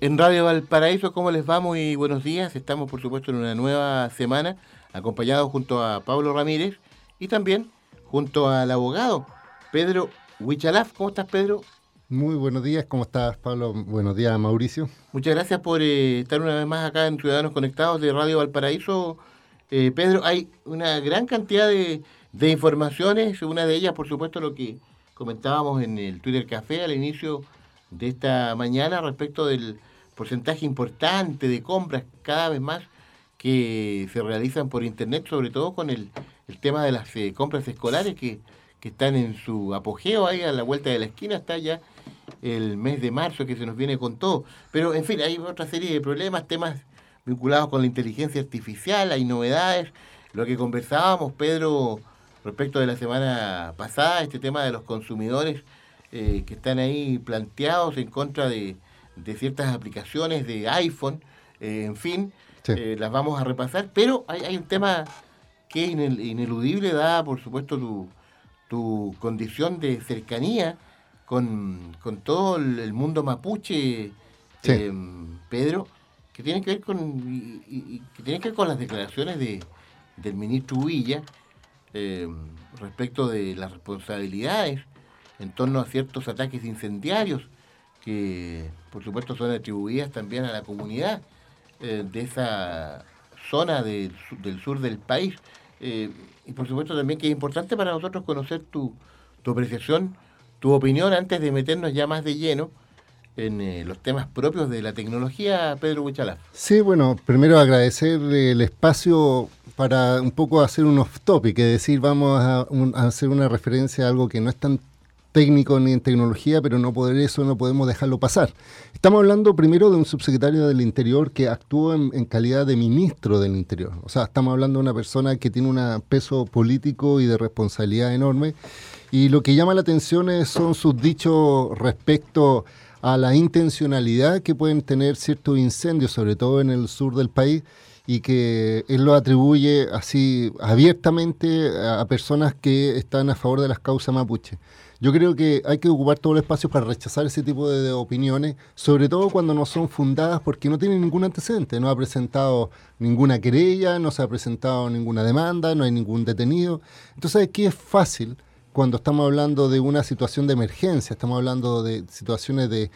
en Radio Valparaíso, ¿cómo les va? Muy buenos días. Estamos, por supuesto, en una nueva semana, acompañados junto a Pablo Ramírez y también junto al abogado Pedro Huichalaf. ¿Cómo estás, Pedro? Muy buenos días, ¿cómo estás, Pablo? Buenos días, Mauricio. Muchas gracias por eh, estar una vez más acá en Ciudadanos Conectados de Radio Valparaíso. Eh, Pedro, hay una gran cantidad de, de informaciones, una de ellas, por supuesto, lo que comentábamos en el Twitter Café al inicio de esta mañana respecto del porcentaje importante de compras cada vez más que se realizan por internet, sobre todo con el, tema de las eh, compras escolares que, están en su apogeo ahí a la vuelta de la esquina, está ya el mes de marzo que se nos viene con todo. Pero en fin, hay otra serie de problemas, temas vinculados con la inteligencia artificial, hay novedades, lo que conversábamos, Pedro, respecto de la semana pasada, este tema de los consumidores eh, que están ahí planteados en contra de, ciertas aplicaciones de iPhone, eh, en fin, eh, las vamos a repasar, pero hay, un tema que es ineludible, dada por supuesto tu, tu condición de cercanía con, todo el, mundo mapuche, Pedro, que tiene que ver con que tiene que ver con las declaraciones de, del ministro Villa respecto de las responsabilidades en torno a ciertos ataques incendiarios que por supuesto son atribuidas también a la comunidad eh, de esa zona del sur del país. Eh, y por supuesto también que es importante para nosotros conocer tu, apreciación, tu opinión antes de meternos ya más de lleno en eh, los temas propios de la tecnología, Pedro Huichalaf. Sí, bueno, primero agradecer el espacio para un poco hacer un off topic, es decir, vamos a, a hacer una referencia a algo que no es tan técnico ni en tecnología, pero no poder eso no podemos dejarlo pasar. Estamos hablando primero de un subsecretario del Interior que actuó en, calidad de ministro del Interior. O sea, estamos hablando de una persona que tiene un peso político y de responsabilidad enorme. Y lo que llama la atención son sus dichos respecto a la intencionalidad que pueden tener ciertos incendios, sobre todo en el sur del país, y que él lo atribuye así abiertamente a personas que están a favor de las causas mapuche. Yo creo que hay que ocupar todo el espacio para rechazar ese tipo de, opiniones, sobre todo cuando no son fundadas porque no tienen ningún antecedente. No ha presentado ninguna querella, no se ha presentado ninguna demanda, no hay ningún detenido. Entonces aquí es fácil cuando estamos hablando de una situación de emergencia, estamos hablando de situaciones de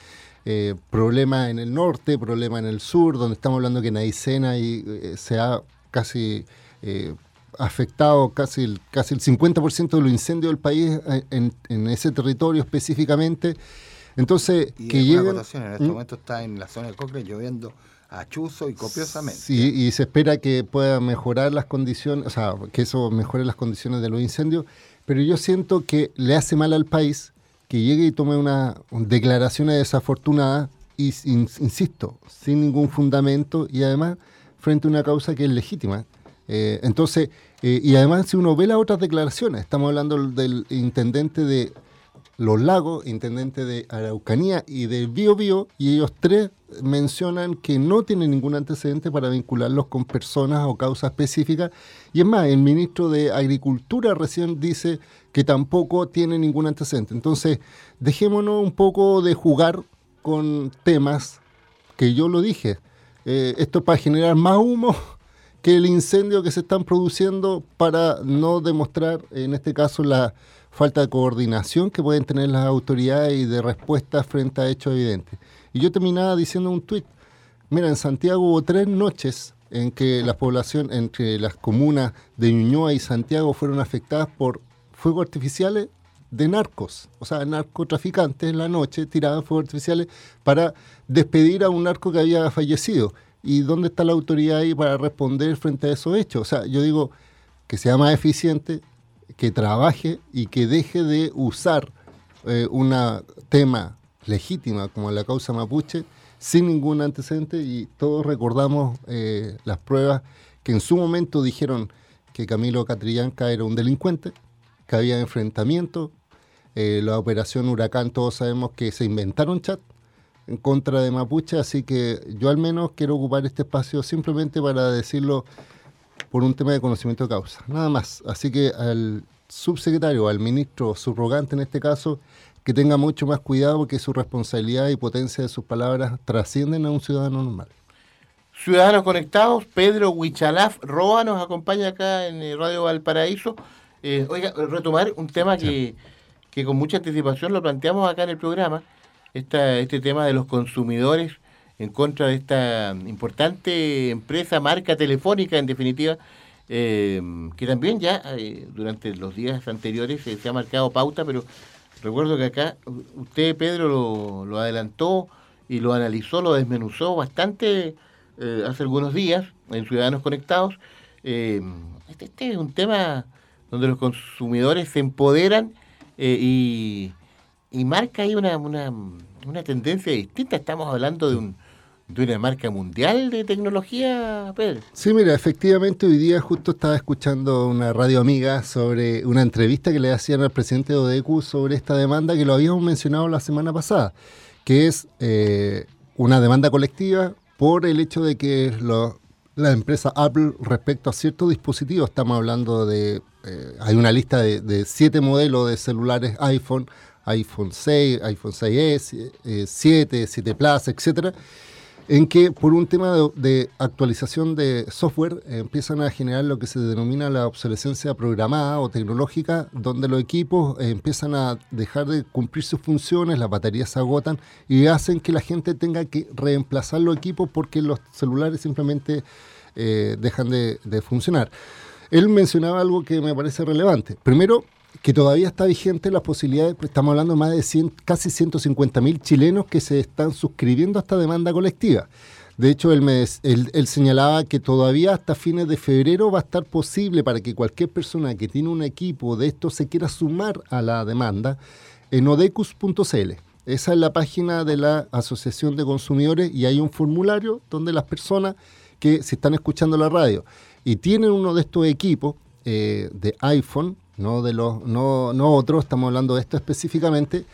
eh, problemas en el norte, problemas en el sur, donde estamos hablando que en Aicena y, eh, se ha casi eh, afectado casi el, casi el 50% de los incendios del país eh, en, ese territorio específicamente. Entonces, que en este ¿Mm? momento está en la zona de Cocle lloviendo a chuzo y copiosamente. Sí, y se espera que pueda mejorar las condiciones, o sea, que eso mejore las condiciones de los incendios, pero yo siento que le hace mal al país que llegue y tome una, declaraciones desafortunadas y, insisto, sin ningún fundamento y además frente a una causa que es legítima. Eh, entonces, eh, y además si uno ve las otras declaraciones, estamos hablando del intendente de Los Lagos, intendente de Araucanía y de Bio Bio, y ellos tres mencionan que no tienen ningún antecedente para vincularlos con personas o causas específicas. Y es más, el ministro de Agricultura recién dice que tampoco tiene ningún antecedente. Entonces, dejémonos un poco de jugar con temas que yo lo dije. Eh, esto es para generar más humo que el incendio que se están produciendo para no demostrar, en este caso, la falta de coordinación que pueden tener las autoridades y de respuesta frente a hechos evidentes. Y yo terminaba diciendo un tuit, mira, en Santiago hubo tres noches en que la población entre las comunas de Ñuñoa y Santiago fueron afectadas por fuegos artificiales de narcos, o sea, narcotraficantes en la noche tiraban fuegos artificiales para despedir a un narco que había fallecido. ¿Y dónde está la autoridad ahí para responder frente a esos hechos? O sea, yo digo que sea más eficiente, que trabaje y que deje de usar eh, un tema legítima como la causa mapuche sin ningún antecedente y todos recordamos eh, las pruebas que en su momento dijeron que Camilo Catrillanca era un delincuente, que había enfrentamiento, eh, la operación Huracán todos sabemos que se inventaron chat en contra de Mapuche, así que yo al menos quiero ocupar este espacio simplemente para decirlo por un tema de conocimiento de causa, nada más. Así que al subsecretario, al ministro subrogante en este caso, que tenga mucho más cuidado porque su responsabilidad y potencia de sus palabras trascienden a un ciudadano normal. Ciudadanos conectados, Pedro Huichalaf Roa nos acompaña acá en eh, Radio Valparaíso. Eh, oiga, retomar un tema que, que, con mucha anticipación lo planteamos acá en el programa, esta, este tema de los consumidores en contra de esta importante empresa, marca telefónica en definitiva, eh, que también ya durante los días anteriores se ha marcado pauta, pero recuerdo que acá usted, Pedro, lo, lo adelantó y lo analizó, lo desmenuzó bastante eh, hace algunos días en Ciudadanos Conectados. Eh, este, este, es un tema donde los consumidores se empoderan eh, y, marca ahí una, una, una, tendencia distinta. Estamos hablando de, un, de una marca mundial de tecnología, Pedro. Sí, mira, efectivamente hoy día justo estaba escuchando una radio amiga sobre una entrevista que le hacían al presidente de ODECU sobre esta demanda que lo habíamos mencionado la semana pasada, que es una demanda colectiva por el hecho de que la empresa Apple respecto a ciertos dispositivos, estamos hablando de, eh, hay una lista de, siete modelos de celulares iPhone, iPhone 6, iPhone 6S, 7, 7 Plus, etcétera, en que por un tema de, actualización de software eh, empiezan a generar lo que se denomina la obsolescencia programada o tecnológica, donde los equipos eh, empiezan a dejar de cumplir sus funciones, las baterías se agotan y hacen que la gente tenga que reemplazar los equipos porque los celulares simplemente eh, dejan de, de funcionar. Él mencionaba algo que me parece relevante. Primero, que todavía está vigente las posibilidades, estamos hablando más de 100, casi 150 mil chilenos que se están suscribiendo a esta demanda colectiva. De hecho, él, él, señalaba que todavía hasta fines de febrero va a estar posible para que cualquier persona que tiene un equipo de esto se quiera sumar a la demanda en odecus.cl. Esa es la página de la Asociación de Consumidores y hay un formulario donde las personas que se están escuchando la radio y tienen uno de estos equipos eh, de iPhone, no de los no, no otros, estamos hablando de esto específicamente,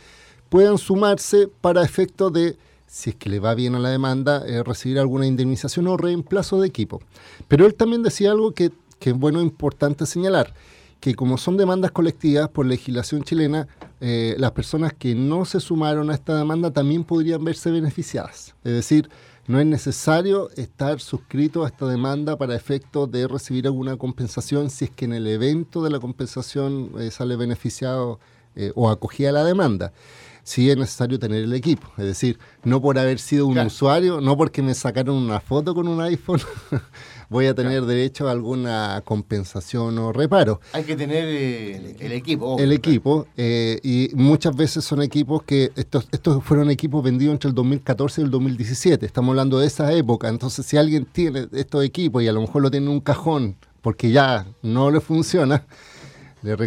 puedan sumarse para efecto de, si es que le va bien a la demanda, eh, recibir alguna indemnización o reemplazo de equipo. Pero él también decía algo que, que es bueno importante señalar, que como son demandas colectivas por legislación chilena, eh, las personas que no se sumaron a esta demanda también podrían verse beneficiadas. Es decir, no es necesario estar suscrito a esta demanda para efecto de recibir alguna compensación si es que en el evento de la compensación eh, sale beneficiado eh, o acogida la demanda. Sí es necesario tener el equipo, es decir, no por haber sido un usuario, no porque me sacaron una foto con un iPhone, voy a tener derecho a alguna compensación o reparo. Hay que tener eh, el, equipo. El equipo, eh, y muchas veces son equipos que, estos, estos fueron equipos vendidos entre el 2014 y el 2017, estamos hablando de esa época, entonces si alguien tiene estos equipos y a lo mejor lo tiene en un cajón porque ya no le funciona, le,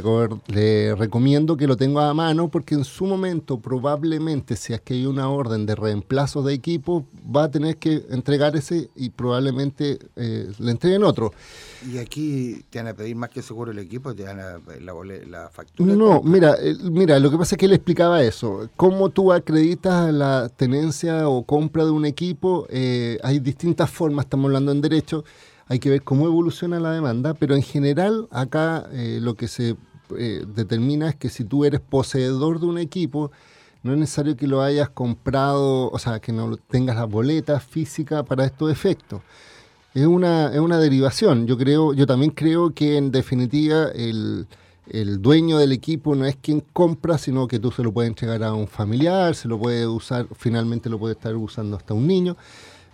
le, recomiendo que lo tenga a mano porque en su momento probablemente si es que hay una orden de reemplazo de equipo va a tener que entregar ese y probablemente eh, le entreguen otro. ¿Y aquí te van a pedir más que seguro el equipo? ¿Te van a la, la factura? No, mira, mira, lo que pasa es que él explicaba eso. Cómo tú acreditas la tenencia o compra de un equipo, eh, hay distintas formas, estamos hablando en derecho hay que ver cómo evoluciona la demanda, pero en general acá eh, lo que se eh, determina es que si tú eres poseedor de un equipo, no es necesario que lo hayas comprado, o sea, que no tengas la boleta física para estos efectos. Es una, es una derivación. Yo creo, yo también creo que en definitiva el, el dueño del equipo no es quien compra, sino que tú se lo puedes entregar a un familiar, se lo puede usar, finalmente lo puede estar usando hasta un niño.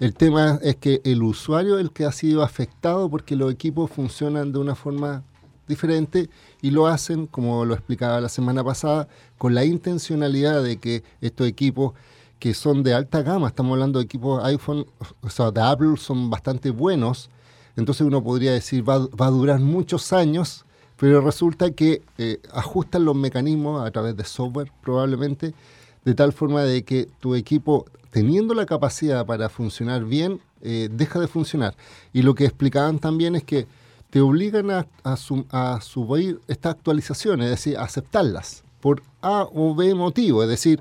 El tema es que el usuario es el que ha sido afectado porque los equipos funcionan de una forma diferente y lo hacen, como lo explicaba la semana pasada, con la intencionalidad de que estos equipos que son de alta gama, estamos hablando de equipos iPhone, o sea, de Apple, son bastante buenos, entonces uno podría decir va, va a durar muchos años, pero resulta que eh, ajustan los mecanismos a través de software probablemente de tal forma de que tu equipo, teniendo la capacidad para funcionar bien, eh, deja de funcionar. Y lo que explicaban también es que te obligan a, subir estas actualizaciones, es decir, a aceptarlas por A o B motivo. Es decir,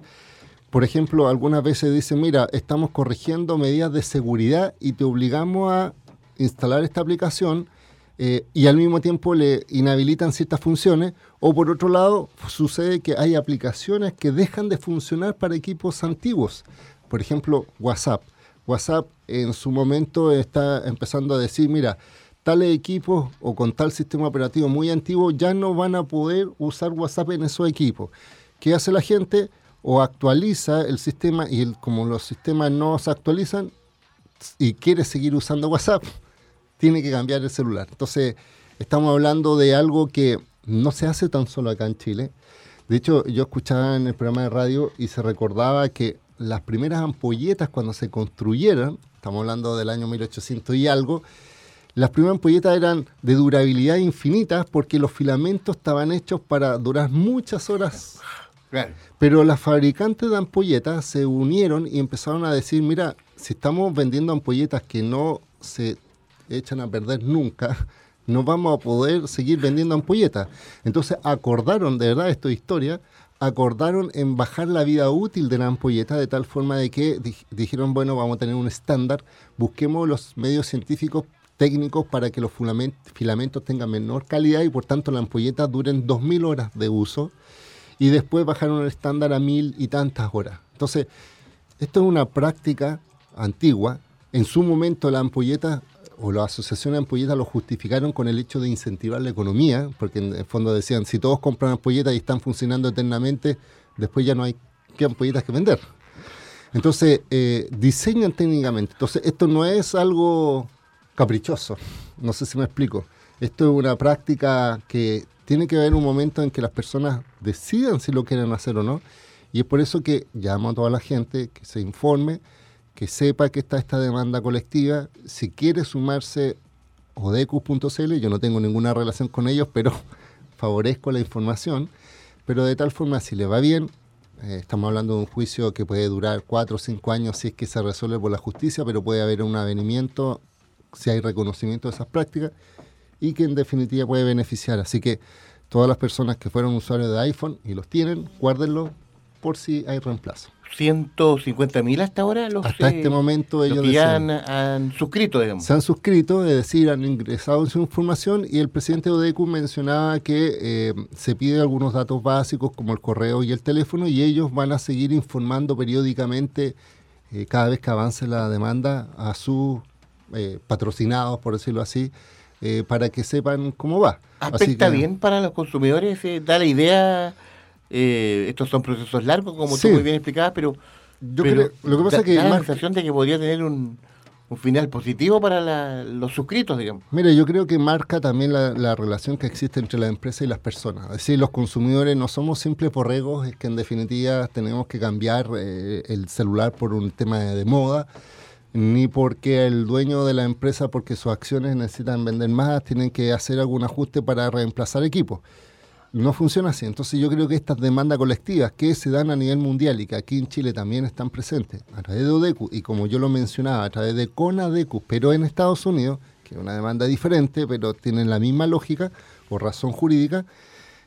por ejemplo, algunas veces dicen, mira, estamos corrigiendo medidas de seguridad y te obligamos a instalar esta aplicación eh, y al mismo tiempo le inhabilitan ciertas funciones. O por otro lado, sucede que hay aplicaciones que dejan de funcionar para equipos antiguos. Por ejemplo, WhatsApp. WhatsApp en su momento está empezando a decir, mira, tales equipos o con tal sistema operativo muy antiguo ya no van a poder usar WhatsApp en esos equipos. ¿Qué hace la gente? O actualiza el sistema y como los sistemas no se actualizan y quiere seguir usando WhatsApp, tiene que cambiar el celular. Entonces, estamos hablando de algo que no se hace tan solo acá en Chile. De hecho, yo escuchaba en el programa de radio y se recordaba que las primeras ampolletas cuando se construyeron, estamos hablando del año 1800 y algo, las primeras ampolletas eran de durabilidad infinita porque los filamentos estaban hechos para durar muchas horas. Pero las fabricantes de ampolletas se unieron y empezaron a decir, mira, si estamos vendiendo ampolletas que no se echan a perder nunca, no vamos a poder seguir vendiendo ampolletas. Entonces acordaron, de verdad, esto es historia, acordaron en bajar la vida útil de la ampolleta de tal forma de que dijeron, bueno, vamos a tener un estándar, busquemos los medios científicos técnicos para que los filamentos tengan menor calidad y por tanto la ampolleta duren 2.000 horas de uso y después bajaron el estándar a 1.000 y tantas horas. Entonces, esto es una práctica antigua. En su momento la ampolleta o la asociación de ampolletas lo justificaron con el hecho de incentivar la economía, porque en el fondo decían, si todos compran ampolletas y están funcionando eternamente, después ya no hay qué ampolletas que vender. Entonces, eh, diseñan técnicamente. Entonces, esto no es algo caprichoso. No sé si me explico. Esto es una práctica que tiene que haber un momento en que las personas decidan si lo quieren hacer o no. Y es por eso que llamo a toda la gente que se informe, que sepa que está esta demanda colectiva. Si quiere sumarse odecus.cl, yo no tengo ninguna relación con ellos, pero favorezco la información. Pero de tal forma, si le va bien, eh, estamos hablando de un juicio que puede durar cuatro o cinco años si es que se resuelve por la justicia, pero puede haber un avenimiento si hay reconocimiento de esas prácticas y que en definitiva puede beneficiar. Así que todas las personas que fueron usuarios de iPhone y los tienen, guárdenlo por si hay reemplazo. 150 mil hasta ahora los hasta este momento ellos ya han, suscrito digamos se han suscrito es decir han ingresado en su información y el presidente de ODECU mencionaba que eh, se pide algunos datos básicos como el correo y el teléfono y ellos van a seguir informando periódicamente eh, cada vez que avance la demanda a sus eh, patrocinados, por decirlo así, eh, para que sepan cómo va. ¿Afecta bien para los consumidores? ¿Da la idea? Estos son procesos largos, como tú muy bien explicabas, pero, Yo creo, lo que pasa da, que la sensación de que podría tener un, un final positivo para los suscritos, digamos. Mire, yo creo que marca también la, relación que existe entre la empresa y las personas. Es decir, los consumidores no somos simples borregos, es que en definitiva tenemos que cambiar el celular por un tema de moda ni porque el dueño de la empresa, porque sus acciones necesitan vender más, tienen que hacer algún ajuste para reemplazar equipos. No funciona así. Entonces yo creo que estas demandas colectivas que se dan a nivel mundial y que aquí en Chile también están presentes a través de ODECU y como yo lo mencionaba, a través de CONADECU, pero en Estados Unidos, que es una demanda diferente, pero tienen la misma lógica o razón jurídica,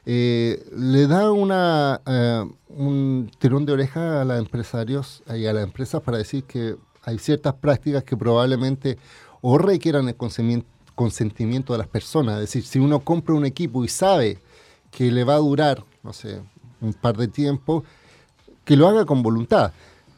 eh, le da una, eh, un tirón de oreja a los empresarios y a las empresas para decir que hay ciertas prácticas que probablemente o requieran el consentimiento de las personas. Es decir, si uno compra un equipo y sabe que le va a durar, no sé, un par de tiempo, que lo haga con voluntad.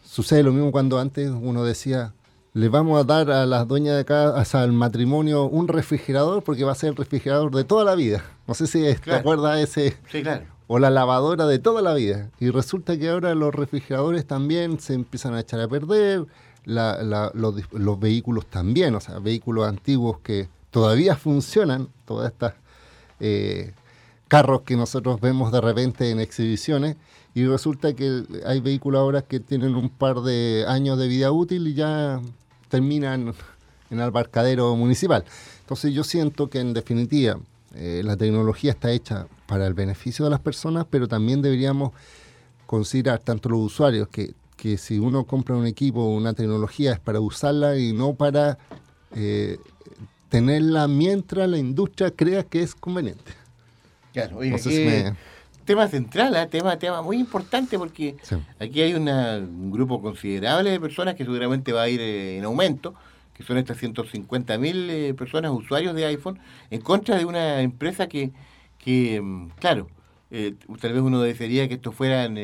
Sucede lo mismo cuando antes uno decía, le vamos a dar a las dueñas de casa, al matrimonio, un refrigerador porque va a ser el refrigerador de toda la vida. No sé si te acuerdas ese. Sí, claro. O la lavadora de toda la vida. Y resulta que ahora los refrigeradores también se empiezan a echar a perder, los, vehículos también, o sea, vehículos antiguos que todavía funcionan, todas estas eh, carros que nosotros vemos de repente en exhibiciones, y resulta que hay vehículos ahora que tienen un par de años de vida útil y ya terminan en el barcadero municipal. Entonces yo siento que en definitiva eh, la tecnología está hecha para el beneficio de las personas, pero también deberíamos considerar tanto los usuarios que, que si uno compra un equipo o una tecnología es para usarla y no para eh, tenerla mientras la industria crea que es conveniente. Claro, oye, tema central, ¿eh? tema, tema muy importante porque aquí hay un grupo considerable de personas que seguramente va a ir eh, en aumento, que son estas 150 mil eh, personas usuarios de iPhone, en contra de una empresa que, que mm, claro, eh, tal vez uno desearía que estos fueran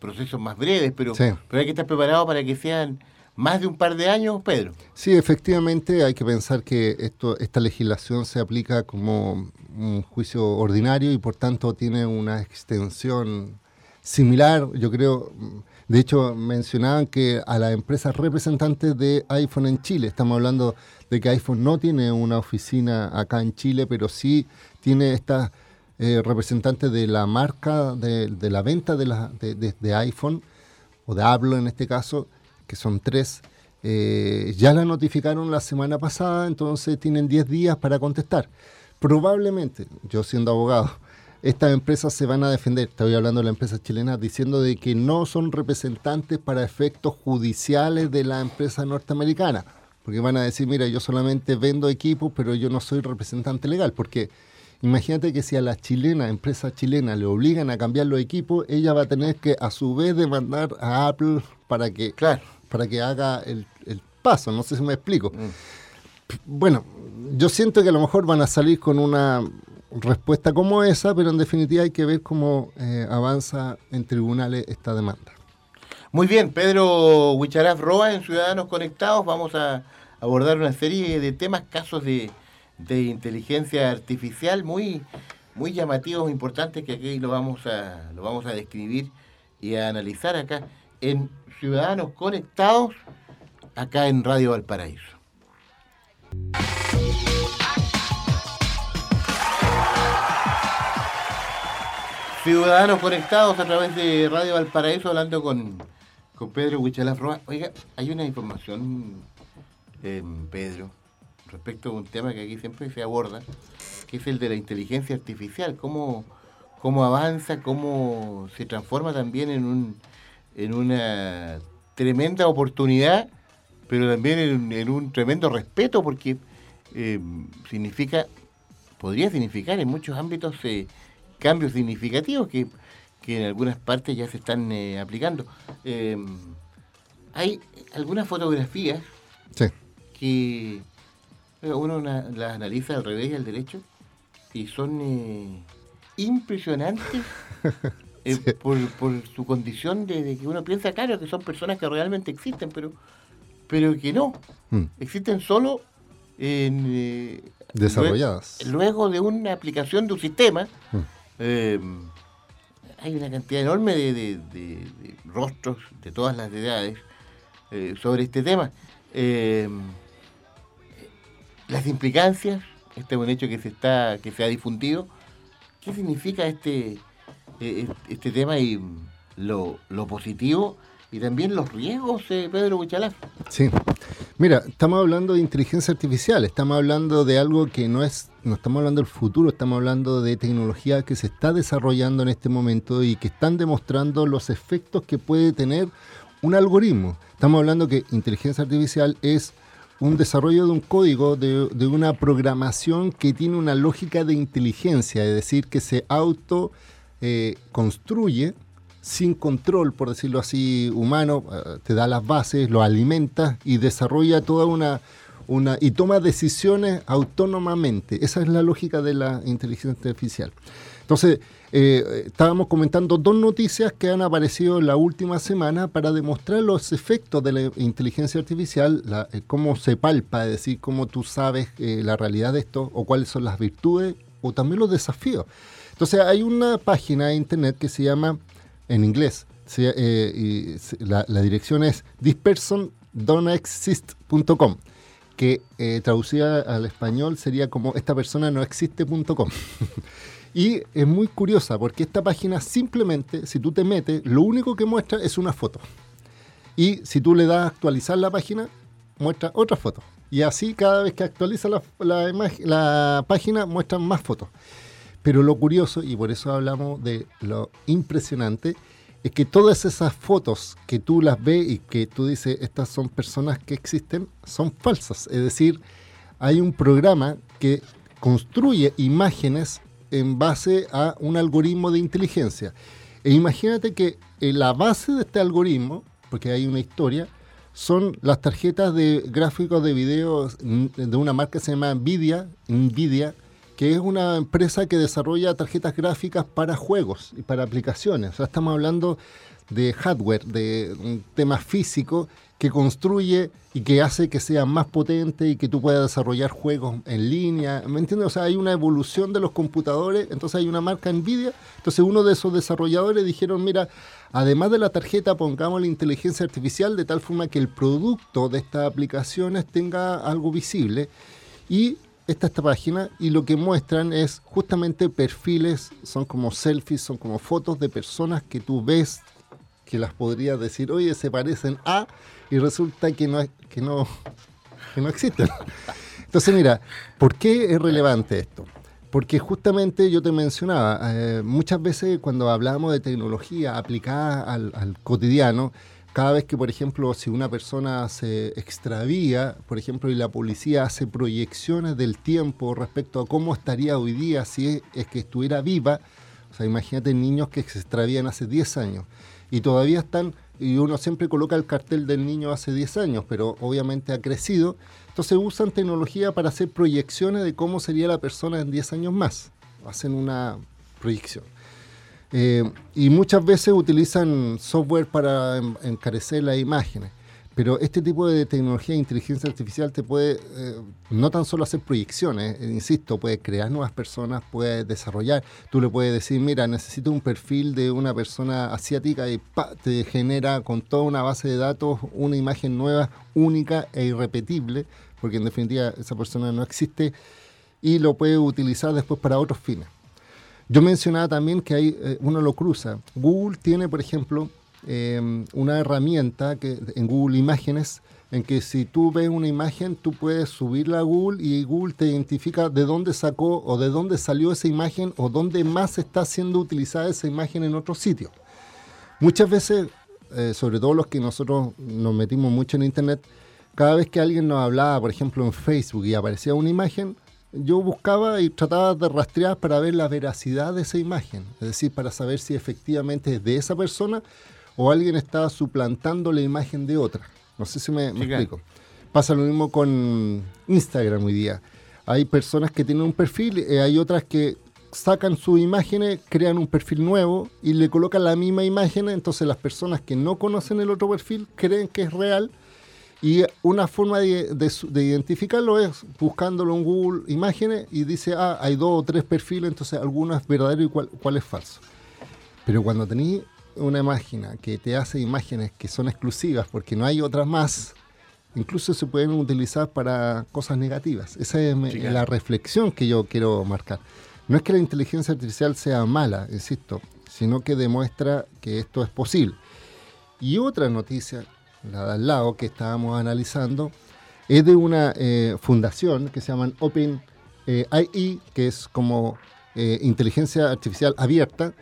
procesos más breves, pero, pero hay que estar preparado para que sean más de un par de años, Pedro. Sí, efectivamente hay que pensar que esto, esta legislación se aplica como un juicio ordinario y por tanto tiene una extensión similar, yo creo. De hecho, mencionaban que a las empresas representantes de iPhone en Chile, estamos hablando de que iPhone no tiene una oficina acá en Chile, pero sí tiene estas eh, representantes de la marca, de, la venta de, la, de iPhone, o de Apple en este caso, que son tres, eh, ya la notificaron la semana pasada, entonces tienen 10 días para contestar. Probablemente, yo siendo abogado, estas empresas se van a defender, estoy hablando de la empresa chilena, diciendo de que no son representantes para efectos judiciales de la empresa norteamericana. Porque van a decir, mira, yo solamente vendo equipos, pero yo no soy representante legal. Porque imagínate que si a la chilena, empresa chilena, le obligan a cambiar los equipos, ella va a tener que a su vez demandar a Apple para que claro para que haga el, paso. No sé si me explico. Mm. Bueno, yo siento que a lo mejor van a salir con una respuesta como esa, pero en definitiva hay que ver cómo eh, avanza en tribunales esta demanda. Muy bien, Pedro Huicharaf Roa en Ciudadanos Conectados vamos a abordar una serie de temas, casos de, inteligencia artificial muy, muy llamativos, importantes, que aquí lo vamos, a, lo vamos a describir y a analizar acá en ciudadanos conectados acá en Radio Valparaíso. Ciudadanos conectados a través de Radio Valparaíso, hablando con, con Pedro Huichalaf Oiga, hay una información, eh, Pedro, respecto a un tema que aquí siempre se aborda, que es el de la inteligencia artificial. ¿Cómo, cómo avanza, cómo se transforma también en un en una tremenda oportunidad, pero también en, un tremendo respeto, porque eh, significa, podría significar en muchos ámbitos eh, cambios significativos que, en algunas partes ya se están eh, aplicando. hay algunas fotografías que uno las analiza al revés y al derecho y son impresionantes Eh, por, su condición de, que uno piensa, claro, que son personas que realmente existen, pero, pero que no. Mm. Existen solo en, eh, desarrolladas. Luego, de una aplicación de un sistema, mm. em, hay una cantidad enorme de, rostros de todas las edades eh, sobre este tema. Las implicancias, este es un hecho que se está, que se ha difundido. ¿Qué significa este eh, este tema y lo, positivo y también los riesgos, eh, Pedro Buchalaf. Sí. Mira, estamos hablando de inteligencia artificial, estamos hablando de algo que no es, no estamos hablando del futuro, estamos hablando de tecnología que se está desarrollando en este momento y que están demostrando los efectos que puede tener un algoritmo. Estamos hablando que inteligencia artificial es un desarrollo de un código, de, de una programación que tiene una lógica de inteligencia, es decir, que se auto eh, construye sin control, por decirlo así, humano, eh, te da las bases, lo alimenta y desarrolla toda una, una y toma decisiones autónomamente. Esa es la lógica de la inteligencia artificial. Entonces, eh, estábamos comentando dos noticias que han aparecido en la última semana para demostrar los efectos de la inteligencia artificial, cómo se palpa, decir, cómo tú sabes la realidad de esto o cuáles son las virtudes o también los desafíos. Entonces hay una página de internet que se llama, en inglés, eh, la, dirección es thispersondonexist.com, que eh, traducida al español sería como esta persona no existe.com. y es muy curiosa porque esta página simplemente, si tú te metes, lo único que muestra es una foto. Y si tú le das a actualizar la página, muestra otra foto. Y así cada vez que actualiza la, la página muestran más fotos. Pero lo curioso, y por eso hablamos de lo impresionante, es que todas esas fotos que tú las ves y que tú dices, estas son personas que existen, son falsas. Es decir, hay un programa que construye imágenes en base a un algoritmo de inteligencia. E imagínate que eh, la base de este algoritmo, porque hay una historia, son las tarjetas de gráficos de video de una marca que se llama Nvidia, Nvidia, que es una empresa que desarrolla tarjetas gráficas para juegos y para aplicaciones. O sea, estamos hablando de hardware, de un tema físico que construye y que hace que sea más potente y que tú puedas desarrollar juegos en línea. ¿Me entiendes? O sea, hay una evolución de los computadores, entonces hay una marca Nvidia. Entonces uno de esos desarrolladores dijeron, mira, además de la tarjeta pongamos la inteligencia artificial de tal forma que el producto de estas aplicaciones tenga algo visible. Y esta, esta página y lo que muestran es justamente perfiles, son como selfies, son como fotos de personas que tú ves que las podrías decir, oye, se parecen a, y resulta que no, que no, que no existen. Entonces, mira, ¿por qué es relevante esto? Porque justamente yo te mencionaba, eh, muchas veces cuando hablamos de tecnología aplicada al, al cotidiano, cada vez que, por ejemplo, si una persona se extravía, por ejemplo, y la policía hace proyecciones del tiempo respecto a cómo estaría hoy día si es, que estuviera viva, o sea, imagínate niños que se extravían hace 10 años y todavía están, y uno siempre coloca el cartel del niño hace 10 años, pero obviamente ha crecido, entonces usan tecnología para hacer proyecciones de cómo sería la persona en 10 años más, hacen una proyección. Eh, y muchas veces utilizan software para encarecer las imágenes. Pero este tipo de tecnología de inteligencia artificial te puede eh, no tan solo hacer proyecciones, eh, insisto, puede crear nuevas personas, puede desarrollar. Tú le puedes decir, mira, necesito un perfil de una persona asiática y te genera con toda una base de datos una imagen nueva, única e irrepetible, porque en definitiva esa persona no existe y lo puede utilizar después para otros fines. Yo mencionaba también que hay, eh, uno lo cruza. Google tiene, por ejemplo, em, una herramienta que, en Google Imágenes en que si tú ves una imagen, tú puedes subirla a Google y Google te identifica de dónde sacó o de dónde salió esa imagen o dónde más está siendo utilizada esa imagen en otro sitio. Muchas veces, eh, sobre todo los que nosotros nos metimos mucho en Internet, cada vez que alguien nos hablaba, por ejemplo, en Facebook y aparecía una imagen, yo buscaba y trataba de rastrear para ver la veracidad de esa imagen, es decir, para saber si efectivamente es de esa persona o alguien estaba suplantando la imagen de otra. No sé si me, explico. Pasa lo mismo con Instagram hoy día. Hay personas que tienen un perfil, y hay otras que sacan sus imágenes, crean un perfil nuevo y le colocan la misma imagen, entonces las personas que no conocen el otro perfil creen que es real y una forma de, identificarlo es buscándolo en Google Imágenes y dice, ah, hay dos o tres perfiles, entonces alguno es verdadero y cuál, es falso. Pero cuando tenéis una máquina que te hace imágenes que son exclusivas porque no hay otras más, incluso se pueden utilizar para cosas negativas. Esa es la reflexión que yo quiero marcar. No es que la inteligencia artificial sea mala, insisto, sino que demuestra que esto es posible. Y otra noticia la de al lado que estábamos analizando, es de una eh, fundación que se llama Open eh, AI, que es como eh, inteligencia artificial abierta,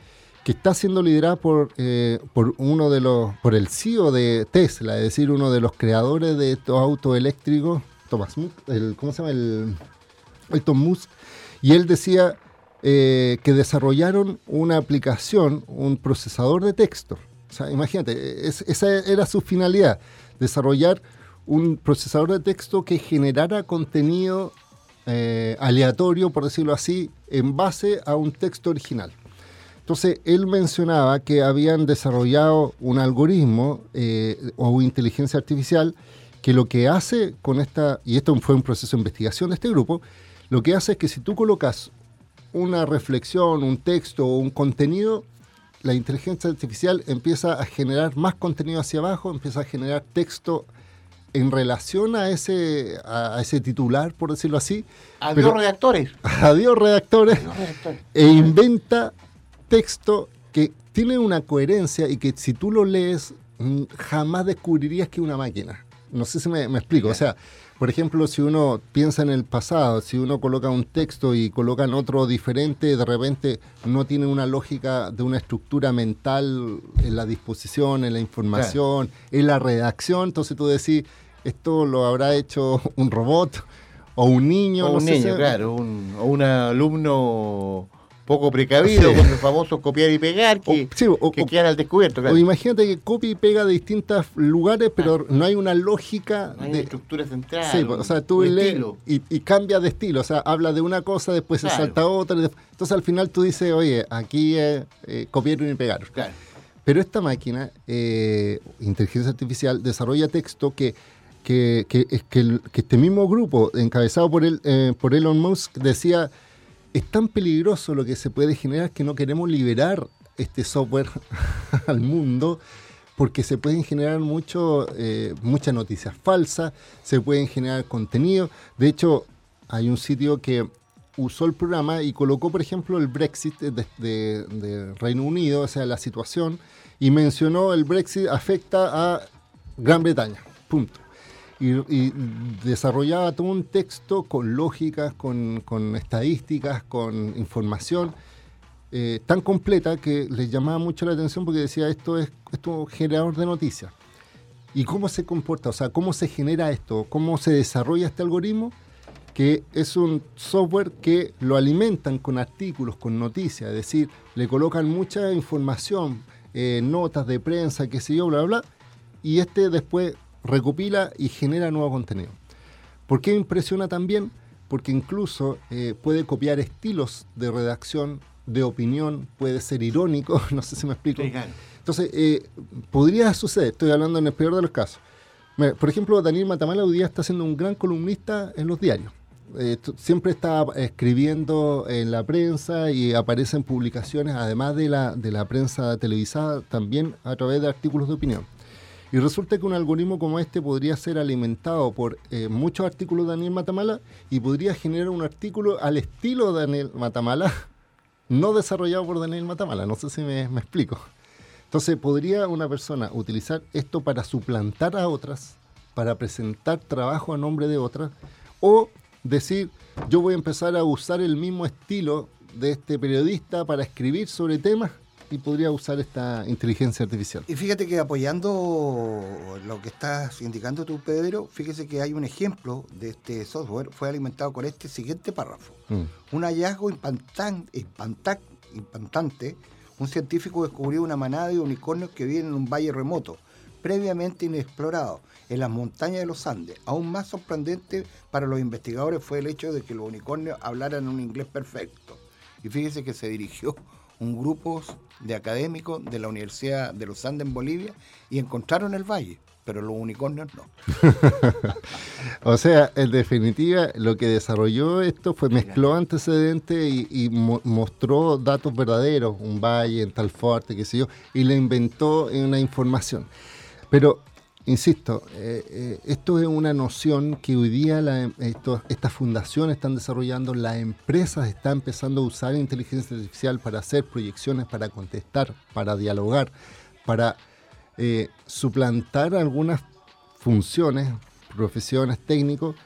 está siendo liderada por, por uno de los, por el CEO de Tesla, es decir, uno de los creadores de estos autos eléctricos, Thomas el, ¿cómo se llama? El, Musk, y él decía que desarrollaron una aplicación, un procesador de texto, o sea, imagínate, esa era su finalidad, desarrollar un procesador de texto que generara contenido eh, aleatorio, por decirlo así, en base a un texto original. Entonces, él mencionaba que habían desarrollado un algoritmo eh, o inteligencia artificial que lo que hace con esta, y esto fue un proceso de investigación de este grupo, lo que hace es que si tú colocas una reflexión, un texto o un contenido, la inteligencia artificial empieza a generar más contenido hacia abajo, empieza a generar texto en relación a ese, a ese titular, por decirlo así. Adiós redactores. Adiós redactores. redactores. E inventa texto que tiene una coherencia y que si tú lo lees mm, jamás descubrirías que es una máquina. No sé si me, explico. O sea, Por ejemplo, si uno piensa en el pasado, si uno coloca un texto y colocan otro diferente, de repente no tiene una lógica de una estructura mental en la disposición, en la información, en la redacción. Entonces tú decís, esto lo habrá hecho un robot o un niño. O un niño, claro, o un alumno poco precavido con los famosos copiar y pegar que, quedan al descubierto. O imagínate que copia y pega de distintos lugares, pero ah. no hay una lógica. No hay de estructura central. Sí, o sea, tú lees y, cambia de estilo. O sea, habla de una cosa, después se salta a otra. Entonces al final tú dices, oye, aquí es eh, copiar y pegar. Claro. Pero esta máquina, eh, inteligencia artificial, desarrolla texto que que, que, que, que, este mismo grupo, encabezado por, él, eh, por Elon Musk, decía es tan peligroso lo que se puede generar que no queremos liberar este software al mundo porque se pueden generar mucho, eh, muchas noticias falsas, se pueden generar contenido. De hecho, hay un sitio que usó el programa y colocó, por ejemplo, el Brexit de, de, Reino Unido, o sea, la situación, y mencionó el Brexit afecta a Gran Bretaña. Punto y, desarrollaba todo un texto con lógicas, con, estadísticas, con información eh, tan completa que les llamaba mucho la atención porque decía esto es esto generador de noticias. ¿Y cómo se comporta? O sea, ¿cómo se genera esto? ¿Cómo se desarrolla este algoritmo? Que es un software que lo alimentan con artículos, con noticias, es decir, le colocan mucha información, eh, notas de prensa, qué sé yo, bla, bla, bla, y este después recopila y genera nuevo contenido. ¿Por qué impresiona también? Porque incluso eh, puede copiar estilos de redacción, de opinión, puede ser irónico, no sé si me explico. Entonces, eh, podría suceder, estoy hablando en el peor de los casos. Por ejemplo, Daniel Matamala hoy día está siendo un gran columnista en los diarios. Eh, siempre está escribiendo en la prensa y aparece en publicaciones, además de la, de la prensa televisada, también a través de artículos de opinión. Y resulta que un algoritmo como este podría ser alimentado por eh, muchos artículos de Daniel Matamala y podría generar un artículo al estilo de Daniel Matamala, no desarrollado por Daniel Matamala. No sé si me, me explico. Entonces, ¿podría una persona utilizar esto para suplantar a otras, para presentar trabajo a nombre de otras? O decir, yo voy a empezar a usar el mismo estilo de este periodista para escribir sobre temas y podría usar esta inteligencia artificial. Y fíjate que apoyando lo que estás indicando tú, Pedro, fíjese que hay un ejemplo de este software, fue alimentado con este siguiente párrafo. Mm. Un hallazgo impantante, un científico descubrió una manada de unicornios que viven en un valle remoto, previamente inexplorado, en las montañas de los Andes. Aún más sorprendente para los investigadores fue el hecho de que los unicornios hablaran un inglés perfecto. Y fíjese que se dirigió un grupo de académicos de la Universidad de los Andes en Bolivia y encontraron el valle, pero los unicornios no. o sea, en definitiva, lo que desarrolló esto fue mezcló antecedentes y, mostró datos verdaderos, un valle en tal fuerte, qué sé yo, y le inventó una información. Pero Insisto, eh, eh, esto es una noción que hoy día la, estas fundaciones están desarrollando, las empresas están empezando a usar inteligencia artificial para hacer proyecciones, para contestar, para dialogar, para eh, suplantar algunas funciones, profesiones, técnicos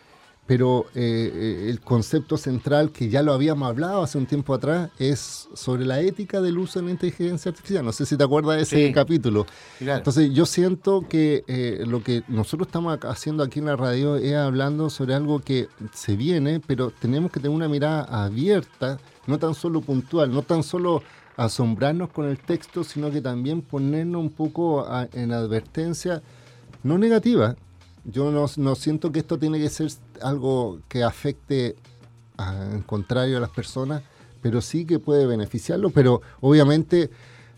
pero eh, eh, el concepto central que ya lo habíamos hablado hace un tiempo atrás es sobre la ética del uso de la inteligencia artificial. No sé si te acuerdas de ese capítulo. Entonces yo siento que eh, lo que nosotros estamos haciendo aquí en la radio es hablando sobre algo que se viene, pero tenemos que tener una mirada abierta, no tan solo puntual, no tan solo asombrarnos con el texto, sino que también ponernos un poco en advertencia, no negativa, yo no, siento que esto tiene que ser algo que afecte en contrario a las personas, pero sí que puede beneficiarlo, pero obviamente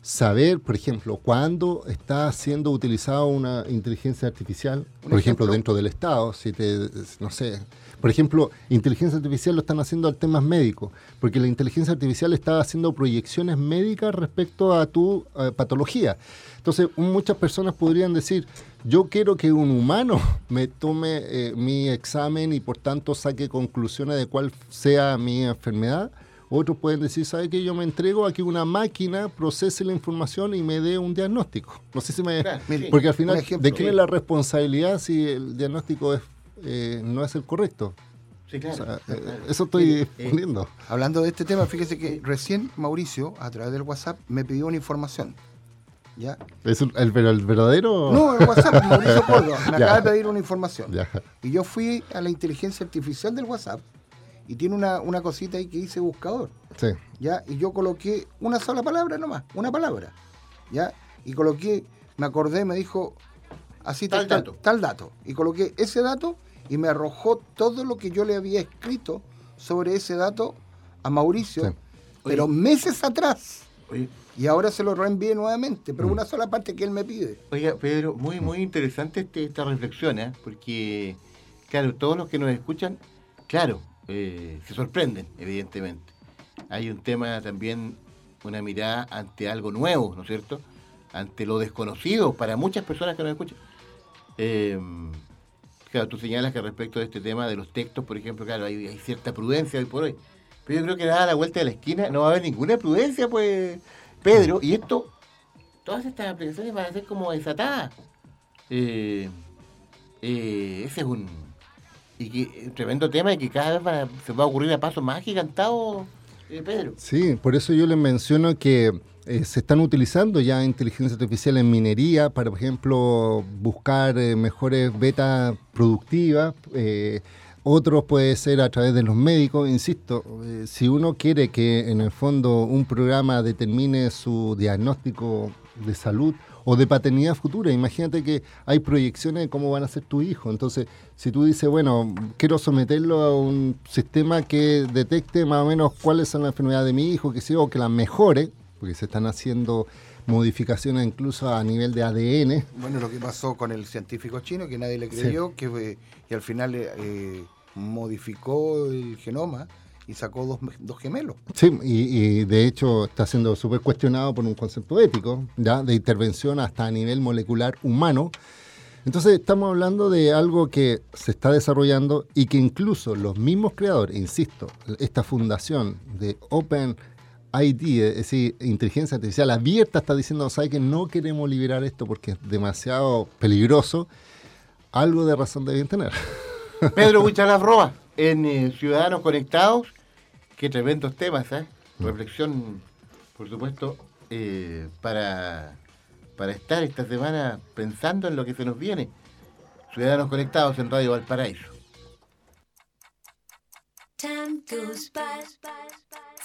saber, por ejemplo, cuándo está siendo utilizada una inteligencia artificial, por ejemplo, dentro del Estado, si te, no sé, por ejemplo, inteligencia artificial lo están haciendo al temas médicos, porque la inteligencia artificial está haciendo proyecciones médicas respecto a tu patología. Entonces, muchas personas podrían decir, yo quiero que un humano me tome eh, mi examen y por tanto saque conclusiones de cuál sea mi enfermedad. Otros pueden decir, ¿sabe qué? Yo me entrego a que una máquina procese la información y me dé un diagnóstico. No sé si me... porque al final, ¿de quién es la responsabilidad si el diagnóstico es eh, no es el correcto. Sí, claro. O sea, eh, Claro. eso estoy Eh, eh, exponiendo. Hablando de este tema, fíjese que recién Mauricio, a través del WhatsApp, me pidió una información. ¿Ya? ¿Es el, el- pero el verdadero? No, el WhatsApp, Mauricio Córdoba, me Ya. acaba de pedir una información. Ya. Y yo fui a la inteligencia artificial del WhatsApp y tiene una, una cosita ahí que dice buscador. Sí. ¿ya? Y yo coloqué una sola palabra nomás, una palabra, ¿ya? Y coloqué, me acordé, me dijo, así Tal tal, dato. tal dato. Y coloqué ese dato y me arrojó todo lo que yo le había escrito sobre ese dato a Mauricio, Sí. pero meses atrás. Oye, Y ahora se lo reenvié nuevamente, Mm. pero una sola parte que él me pide. Oiga, Pedro, muy, muy interesante este- esta reflexión, ¿eh? porque, claro, todos los que nos escuchan, claro, eh, se sorprenden, evidentemente. Hay un tema también, una mirada ante algo nuevo, ¿no es cierto? Ante lo desconocido para muchas personas que nos escuchan. Eh, claro, tú señalas que respecto de este tema de los textos, por ejemplo, claro, hay, hay cierta prudencia hoy por hoy. Pero yo creo que dada la vuelta de la esquina no va a haber ninguna prudencia, pues, Pedro. Y esto, todas estas aplicaciones van a ser como desatadas. Eh, eh, ese es un, y que, un tremendo tema y que cada vez va- se va a ocurrir a pasos más agigantados, eh, Pedro. Sí, por eso yo les menciono que eh, se están utilizando ya inteligencia artificial en minería para, por ejemplo, buscar eh, mejores betas productivas. eh, otros puede ser a través de los médicos. Insisto, si uno quiere que en el fondo un programa determine su diagnóstico de salud o de paternidad futura, imagínate que hay proyecciones de cómo van a ser tu hijo. Entonces, si tú dices, bueno, quiero someterlo a un sistema que detecte más o menos cuáles son las enfermedades de mi hijo, que sea, o que las mejore, porque se están haciendo modificaciones incluso a nivel de ADN. Bueno, lo que pasó con el científico chino, que nadie le creyó, que fue- y al final eh, modificó el genoma y sacó dos, dos gemelos. Sí, y, y de hecho está siendo súper cuestionado por un concepto ético, ¿ya? de intervención hasta a nivel molecular humano. Entonces estamos hablando de algo que se está desarrollando y que incluso los mismos creadores, insisto, esta fundación de Open ID, es decir, inteligencia artificial abierta, está diciendo, ¿sabes que no queremos liberar esto porque es demasiado peligroso? Algo de razón deben tener. Pedro Huichalaf Roa, en eh, Ciudadanos Conectados, qué tremendos temas, ¿eh? Reflexión, por supuesto, eh, para, para estar esta semana pensando en lo que se nos viene. Ciudadanos Conectados en Radio Valparaíso. Time goes by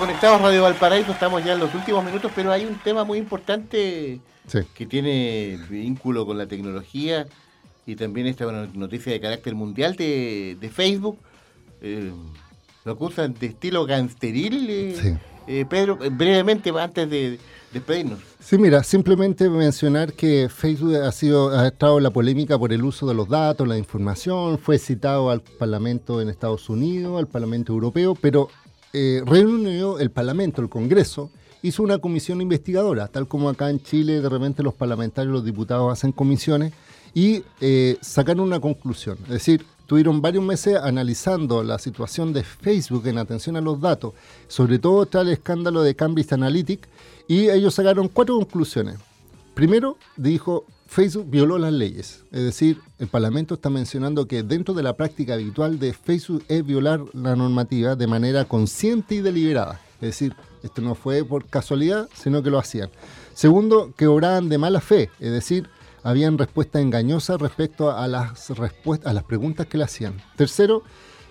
Conectados, Radio Valparaíso, estamos ya en los últimos minutos, pero hay un tema muy importante Sí. que tiene vínculo con la tecnología y también esta noticia de carácter mundial de, de Facebook. Eh, lo acusan de estilo gangsteril, eh, Sí. eh, Pedro, eh, brevemente antes de despedirnos. Sí, mira, simplemente mencionar que Facebook ha sido ha estado en la polémica por el uso de los datos, la información, fue citado al Parlamento en Estados Unidos, al Parlamento Europeo, pero eh, Reino Unido, el Parlamento, el Congreso, hizo una comisión investigadora, tal como acá en Chile de repente los parlamentarios, los diputados hacen comisiones y eh, sacaron una conclusión, es decir, tuvieron varios meses analizando la situación de Facebook en atención a los datos, sobre todo tras el escándalo de Cambridge Analytica, y ellos sacaron cuatro conclusiones. Primero, dijo, Facebook violó las leyes, es decir, el Parlamento está mencionando que dentro de la práctica habitual de Facebook es violar la normativa de manera consciente y deliberada, es decir, esto no fue por casualidad, sino que lo hacían. Segundo, que obraban de mala fe, es decir, habían respuestas engañosas respecto a las, a las preguntas que le hacían. Tercero,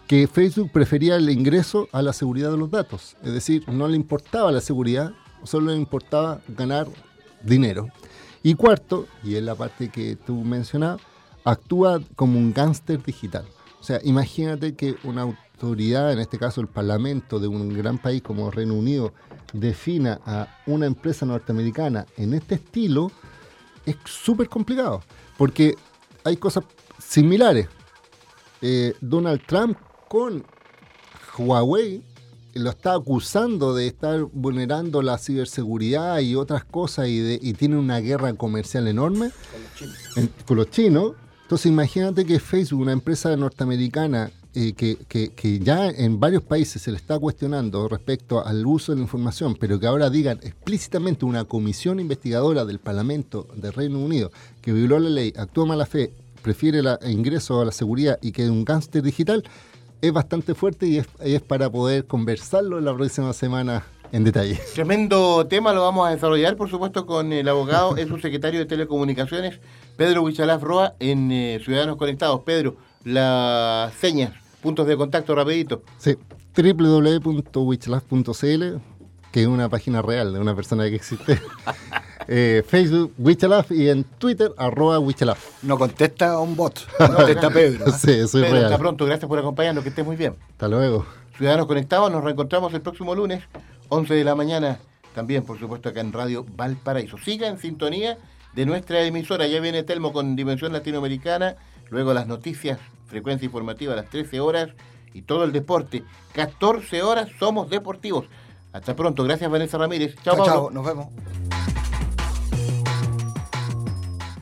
que Facebook prefería el ingreso a la seguridad de los datos, es decir, no le importaba la seguridad, solo le importaba ganar dinero. Y cuarto, y es la parte que tú mencionabas, actúa como un gángster digital. O sea, imagínate que una autoridad, en este caso el Parlamento de un gran país como Reino Unido, defina a una empresa norteamericana en este estilo, es súper complicado, porque hay cosas similares. Eh, Donald Trump con Huawei lo está acusando de estar vulnerando la ciberseguridad y otras cosas y, de- y tiene una guerra comercial enorme en- con los chinos. Entonces imagínate que Facebook, una empresa norteamericana eh, que, que- que ya en varios países se le está cuestionando respecto al uso de la información, pero que ahora digan explícitamente una comisión investigadora del Parlamento del Reino Unido que violó la ley, actuó mala fe, prefiere el ingreso a la seguridad y que es un gángster digital, es bastante fuerte y es, para poder conversarlo en la próxima semana en detalle. Tremendo tema, lo vamos a desarrollar, por supuesto, con el abogado, es un secretario de Telecomunicaciones, Pedro Huichalaf Roa, en eh, Ciudadanos Conectados. Pedro, las señas, puntos de contacto, rapidito. Sí, www.wichalaf.cl, que es una página real de una persona que existe. Eh, Facebook, Wichalaf, y en Twitter, arroba Wichalaf. No contesta a un bot, contesta Pedro. ¿ah? Sí, soy Pedro, hasta real. pronto, gracias por acompañarnos, que estés muy bien. Hasta luego. Ciudadanos Conectados, nos reencontramos el próximo lunes, 11 de la mañana, también, por supuesto, acá en Radio Valparaíso. Siga en sintonía de nuestra emisora, ya viene Telmo con Dimensión Latinoamericana, luego las noticias, frecuencia informativa a las 13 horas y todo el deporte. 14 horas somos deportivos. Hasta pronto, gracias Vanessa Ramírez. Chao, Chao, chao, nos vemos.